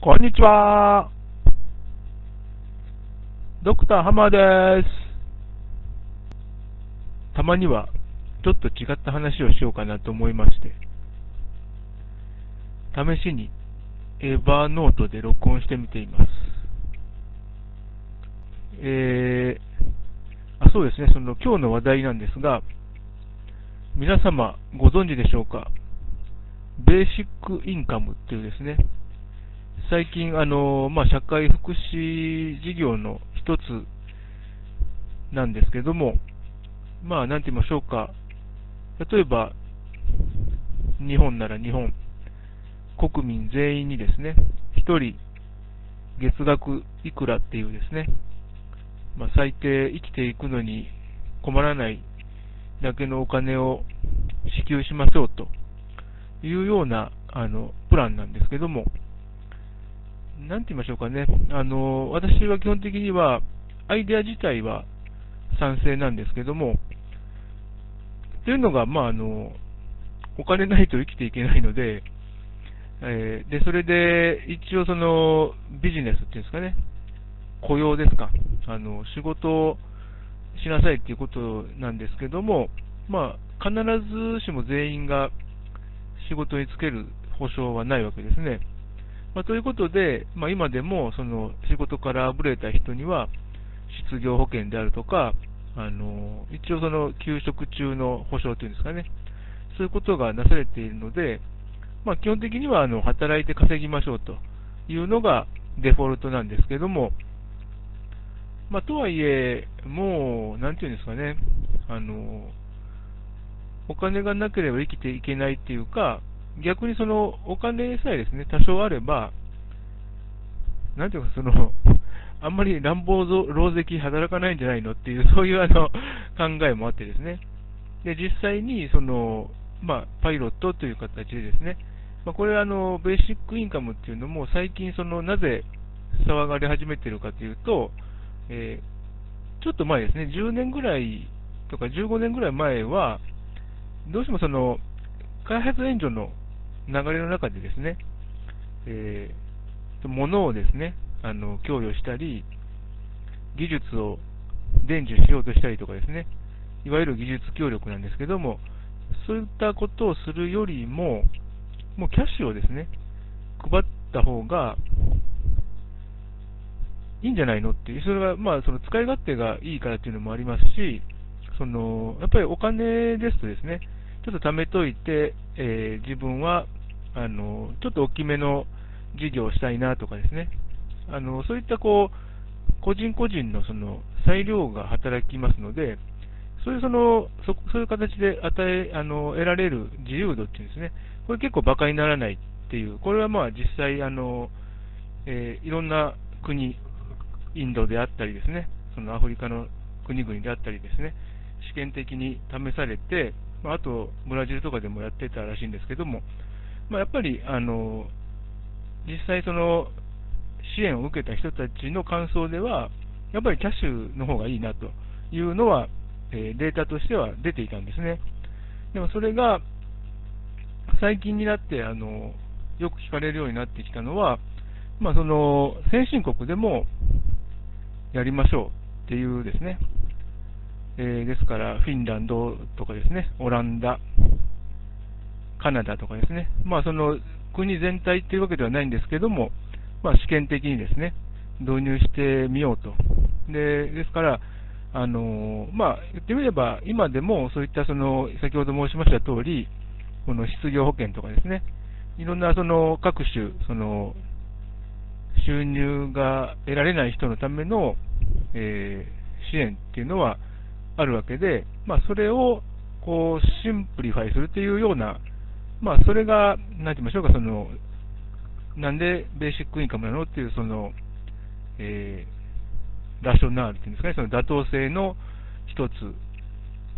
こんにちは。ドクターハマーです。たまにはちょっと違った話をしようかなと思いまして、試しにエヴァーノートで録音してみています。えー、あ、そうですね、その今日の話題なんですが、皆様ご存知でしょうか？ベーシックインカムっていうですね、最近、あの、まあ、社会福祉事業の一つなんですけども、まあ、なんて言いましょうか、例えば、日本なら日本、国民全員にですね、1人月額いくらっていうですね、まあ、最低生きていくのに困らないだけのお金を支給しましょうというようなあのプランなんですけども、なんて言いましょうかね、あの私は基本的には、アイデア自体は賛成なんですけども、というのが、まあ、あのお金ないと生きていけないので、えー、でそれで一応そのビジネスっていうんですかね、雇用ですか、あの仕事をしなさいっていうことなんですけども、まあ、必ずしも全員が仕事に就ける保証はないわけですね。まあ、ということで、まあ、今でもその仕事からあぶれた人には失業保険であるとか、あの一応その休職中の保証というんですかね、そういうことがなされているので、まあ、基本的にはあの働いて稼ぎましょうというのがデフォルトなんですけども、まあ、とはいえ、もう、なんていうんですかね、あのお金がなければ生きていけないっていうか、逆にそのお金さえですね、多少あれば、なんていうか、その、あんまり乱暴狼藉働かないんじゃないのっていう、そういうあの考えもあってですね。で、実際に、その、まあ、パイロットという形でですね、まあ、これはあの、ベーシックインカムっていうのも、最近、その、なぜ騒がれ始めてるかというと、えー、ちょっと前ですね、10年ぐらいとか15年ぐらい前は、どうしてもその、開発援助の流れの中でですね、えー、物をですね、あの、供与したり、技術を伝授しようとしたりとかですね、いわゆる技術協力なんですけども、そういったことをするよりも、もうキャッシュをですね、配った方がいいんじゃないのっていう、それはまあその使い勝手がいいからっていうのもありますし、そのやっぱりお金ですとですね、ちょっと貯めといて、えー、自分はあのちょっと大きめの事業をしたいなとかですね、あのそういったこう個人個人のその裁量が働きますので、そういうそのそそういう形で与えあの得られる自由度っていうんですね、これ結構馬鹿にならないっていう、これはまあ実際あの、えー、いろんな国、インドであったりですね、そのアフリカの国々であったりですね、試験的に試されて、まあ、あとブラジルとかでもやってたらしいんですけども、まあ、やっぱりあの実際その支援を受けた人たちの感想では、やっぱりキャッシュの方がいいなというのは、え、データとしては出ていたんですね。でもそれが最近になってあのよく聞かれるようになってきたのは、まあ、その先進国でもやりましょうっていうですね、えー、ですから、フィンランドとかですね、オランダ、カナダとかですね、まあ、その国全体っていうわけではないんですけども、まあ、試験的にですね、導入してみようと。でですから、あのまあ、言ってみれば、今でもそういったその先ほど申しました通り、この失業保険とかですね、いろんなその各種、その収入が得られない人のための、えー、支援っていうのはあるわけで、まあ、それをこう simplify するっていうような、まあ、それが、なんて言いましょうか、そのなんでベーシックインカムなのっていう、その、えー、ラショナールっていうんですかね、その妥当性の一つ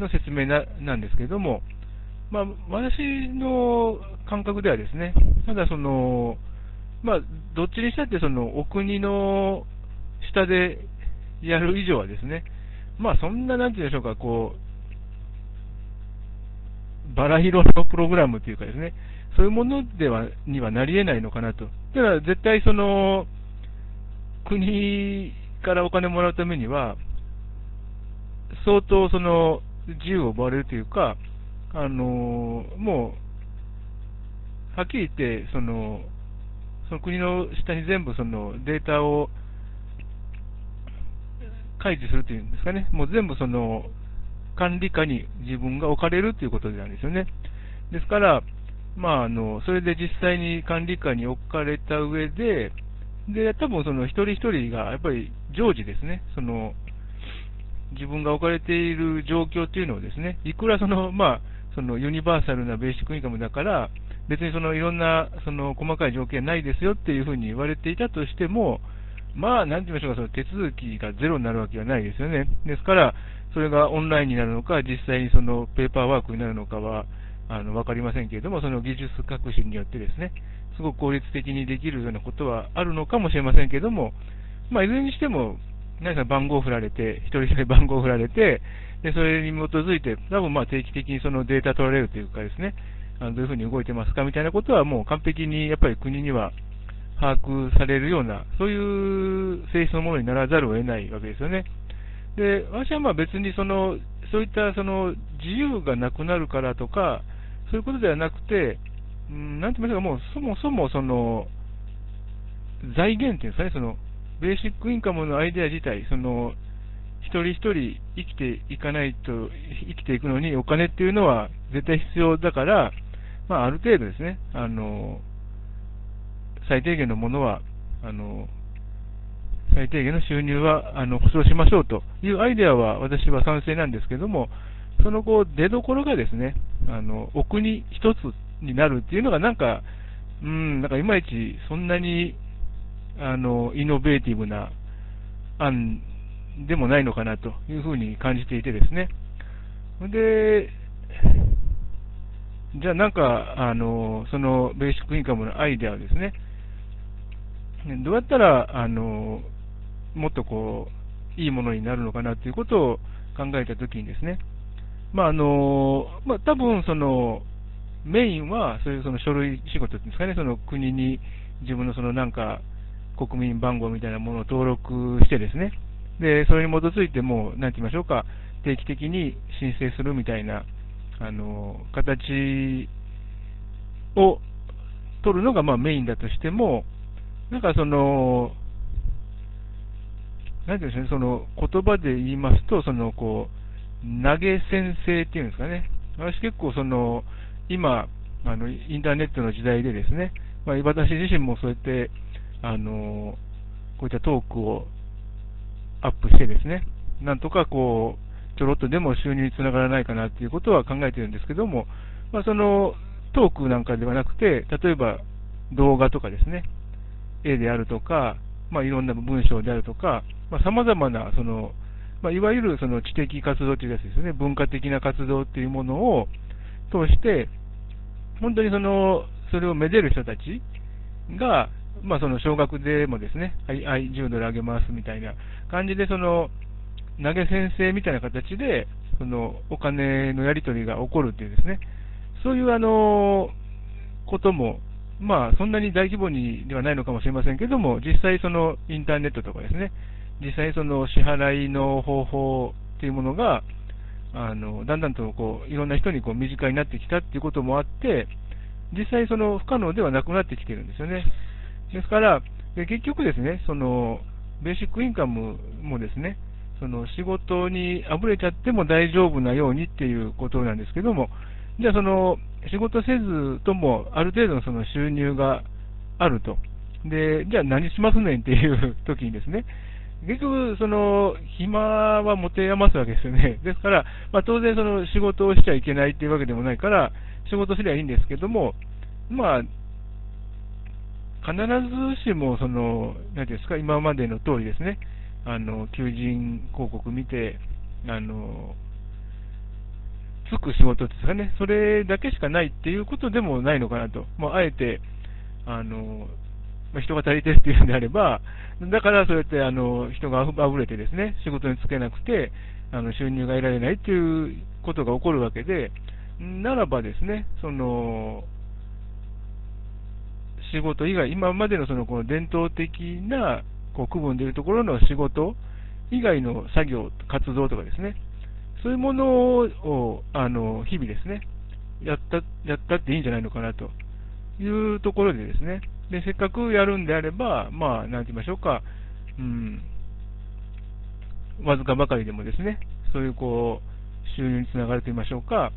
の説明ななんですけれども、まあ、私の感覚ではですね、ただその、まあ、どっちにしたってそのお国の下でやる以上はですね、まあそんな、なんていうんでしょうか、こう、バラ色のプログラムというかですね、そういうものではにはなり得ないのかなと。だから絶対その、国からお金もらうためには、相当その自由を奪われるというか、あのもう、はっきり言って、その、その国の下に全部そのデータを開示するというんですかね、もう全部その管理下に自分が置かれるということなんですよね。ですから、まあ、あの、それで実際に管理下に置かれた上で、で、多分その一人一人がやっぱり常時ですね、その、自分が置かれている状況っていうのをですね、いくらその、まあ、そのユニバーサルなベーシックインカムだから、別にそのいろんなその細かい条件ないですよっていうふうに言われていたとしても、まあ、なんて言いましょうか、その手続きがゼロになるわけはないですよね。ですから、それがオンラインになるのか、実際にそのペーパーワークになるのかは、あの、わかりませんけれども、その技術革新によってですね、すごく効率的にできるようなことはあるのかもしれませんけれども、まあ、いずれにしても、何か番号を振られて、一人一人番号を振られて、で、それに基づいて、多分まあ定期的にそのデータ取られるというかですね、あのどういうふうに動いてますかみたいなことはもう完璧にやっぱり国には把握されるような、そういう性質のものにならざるを得ないわけですよね。で、私はまあ別にその、そういったその自由がなくなるからとか、そういうことではなくて、うん、なんて言いましょうか、もうそもそもその、財源っていうんですかね、その、ベーシックインカムのアイデア自体、その、一人一人生きていかないと、生きていくのにお金っていうのは絶対必要だから、まあ、ある程度ですね、あの、最低限のものは、あの、最低限の収入は、あの、保証しましょうというアイデアは私は賛成なんですけども、そのこう、出どころがですね、あの、お国一つになるっていうのがなんか、うん、なんかいまいちそんなに、あの、イノベーティブな案でもないのかなというふうに感じていてですね。で、じゃあなんか、あの、そのベーシックインカムのアイデアをですね、どうやったら、あの、もっとこう、いいものになるのかなということを考えたときにですね、まああの、まあ多分その、メインは、そういうその書類仕事ですかね、その国に自分のそのなんか、国民番号みたいなものを登録してですね、で、それに基づいてもう、なんて言いましょうか、定期的に申請するみたいな、あの、形を取るのがまあメインだとしても、なんかその、なんていうんですかね、その言葉で言いますと、そのこう、投げ先生っていうんですかね、私結構その、今、あの、インターネットの時代でですね、まあ、私自身もそうやって、あの、こういったトークをアップしてですね、なんとかこう、ちょろっとでも収入につながらないかなっていうことは考えてるんですけども、まあ、そのトークなんかではなくて、例えば動画とかですね、絵であるとか、まあ、いろんな文章であるとか、まあ、様々な、その、まあ、いわゆるその知的活動というやつですね、文化的な活動っていうものを通して、本当にその、それをめでる人たちが、まあ、その少額でもですね、はい、はい、10ドルあげますみたいな感じで、その、投げ先生みたいな形で、その、お金のやり取りが起こるっていうですね、そういうあの、ことも、まあ、そんなに大規模にではないのかもしれませんけども、実際そのインターネットとかですね、実際その支払いの方法っていうものが、あの、だんだんとこう、いろんな人にこう身近になってきたっていうこともあって、実際その不可能ではなくなってきてるんですよね。ですから、結局ですね、その、ベーシックインカムもですね、その仕事にあぶれちゃっても大丈夫なようにっていうことなんですけども、じゃあその仕事せずともある程度のその収入があると。で、じゃあ何しますねんっていう時にですね、結局、その、暇は持て余すわけですよね。ですから、まあ、当然その仕事をしちゃいけないっていうわけでもないから、仕事すりゃいいんですけども、まあ、必ずしも、その、何ですか、今までの通りですね、あの、求人広告見て、あの、つく仕事ですかね、それだけしかないっていうことでもないのかなと。まあ、あえて、あの、まあ、人が足りてるっていうんであれば、だからそうやってあの人があふれてですね、仕事に就けなくて、あの収入が得られないっていうことが起こるわけで、ならばですね、その、仕事以外、今までのそのこの伝統的なこう区分でいうところの仕事以外の作業、活動とかですね、そういうものをあの日々ですね、やったやったっていいんじゃないのかなというところでですね、でせっかくやるんであれば、まあ、なんて言いましょうか、うん、わずかばかりでもですね、そういうこう収入につながると言いましょうか、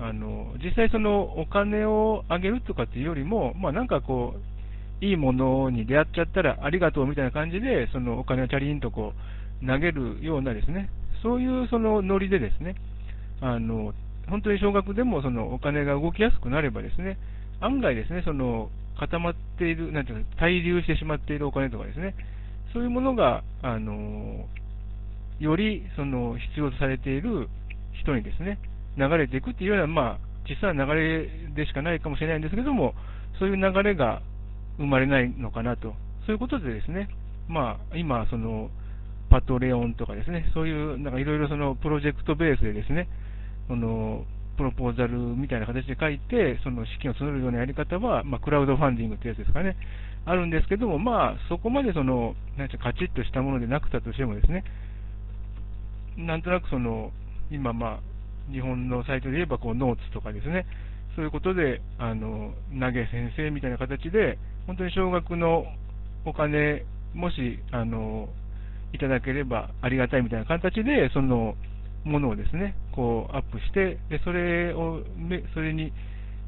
あの実際、そのお金をあげるとかっていうよりも、まあ、なんかこう、いいものに出会っちゃったらありがとうみたいな感じで、そのお金をチャリンとこう投げるようなですね、そういうそのノリでですね、あの本当に少額でもそのお金が動きやすくなればですね、案外ですね、その固まっている、なんていうか、滞留してしまっているお金とかですね、そういうものが、あのよりその必要とされている人にですね、流れていくっていうような、まあ、実際は流れでしかないかもしれないんですけども、そういう流れが生まれないのかなと、そういうことでですね、まあ、今、その、パトレオンとかですね、そういう、なんかいろいろそのプロジェクトベースでですね、その、プロポーザルみたいな形で書いて、その資金を募るようなやり方は、まあ、クラウドファンディングってやつですかね、あるんですけども、まあ、そこまでその、なんカチッとしたものでなくたとしてもですね、なんとなくその、今まあ、日本のサイトで言えばこうノーツとかですね、そういうことで、あの、投げ先生みたいな形で、本当に少額のお金、もし、あの、いただければありがたいみたいな形で、そのものをですね、こうアップして、でそれを、それに、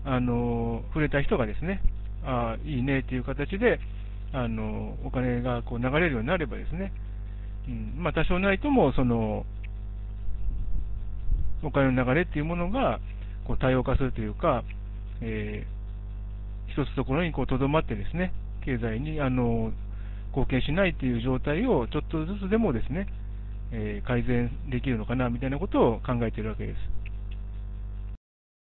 あの、触れた人がですね、あいいねっていう形で、あの、お金がこう流れるようになればですね、うん、まあ多少ないとも、その、お金の流れっていうものがこう多様化するというか、えー、一つところにとどまってですね、経済にあの貢献しないという状態をちょっとずつでもですね、え、改善できるのかなみたいなことを考えているわけです。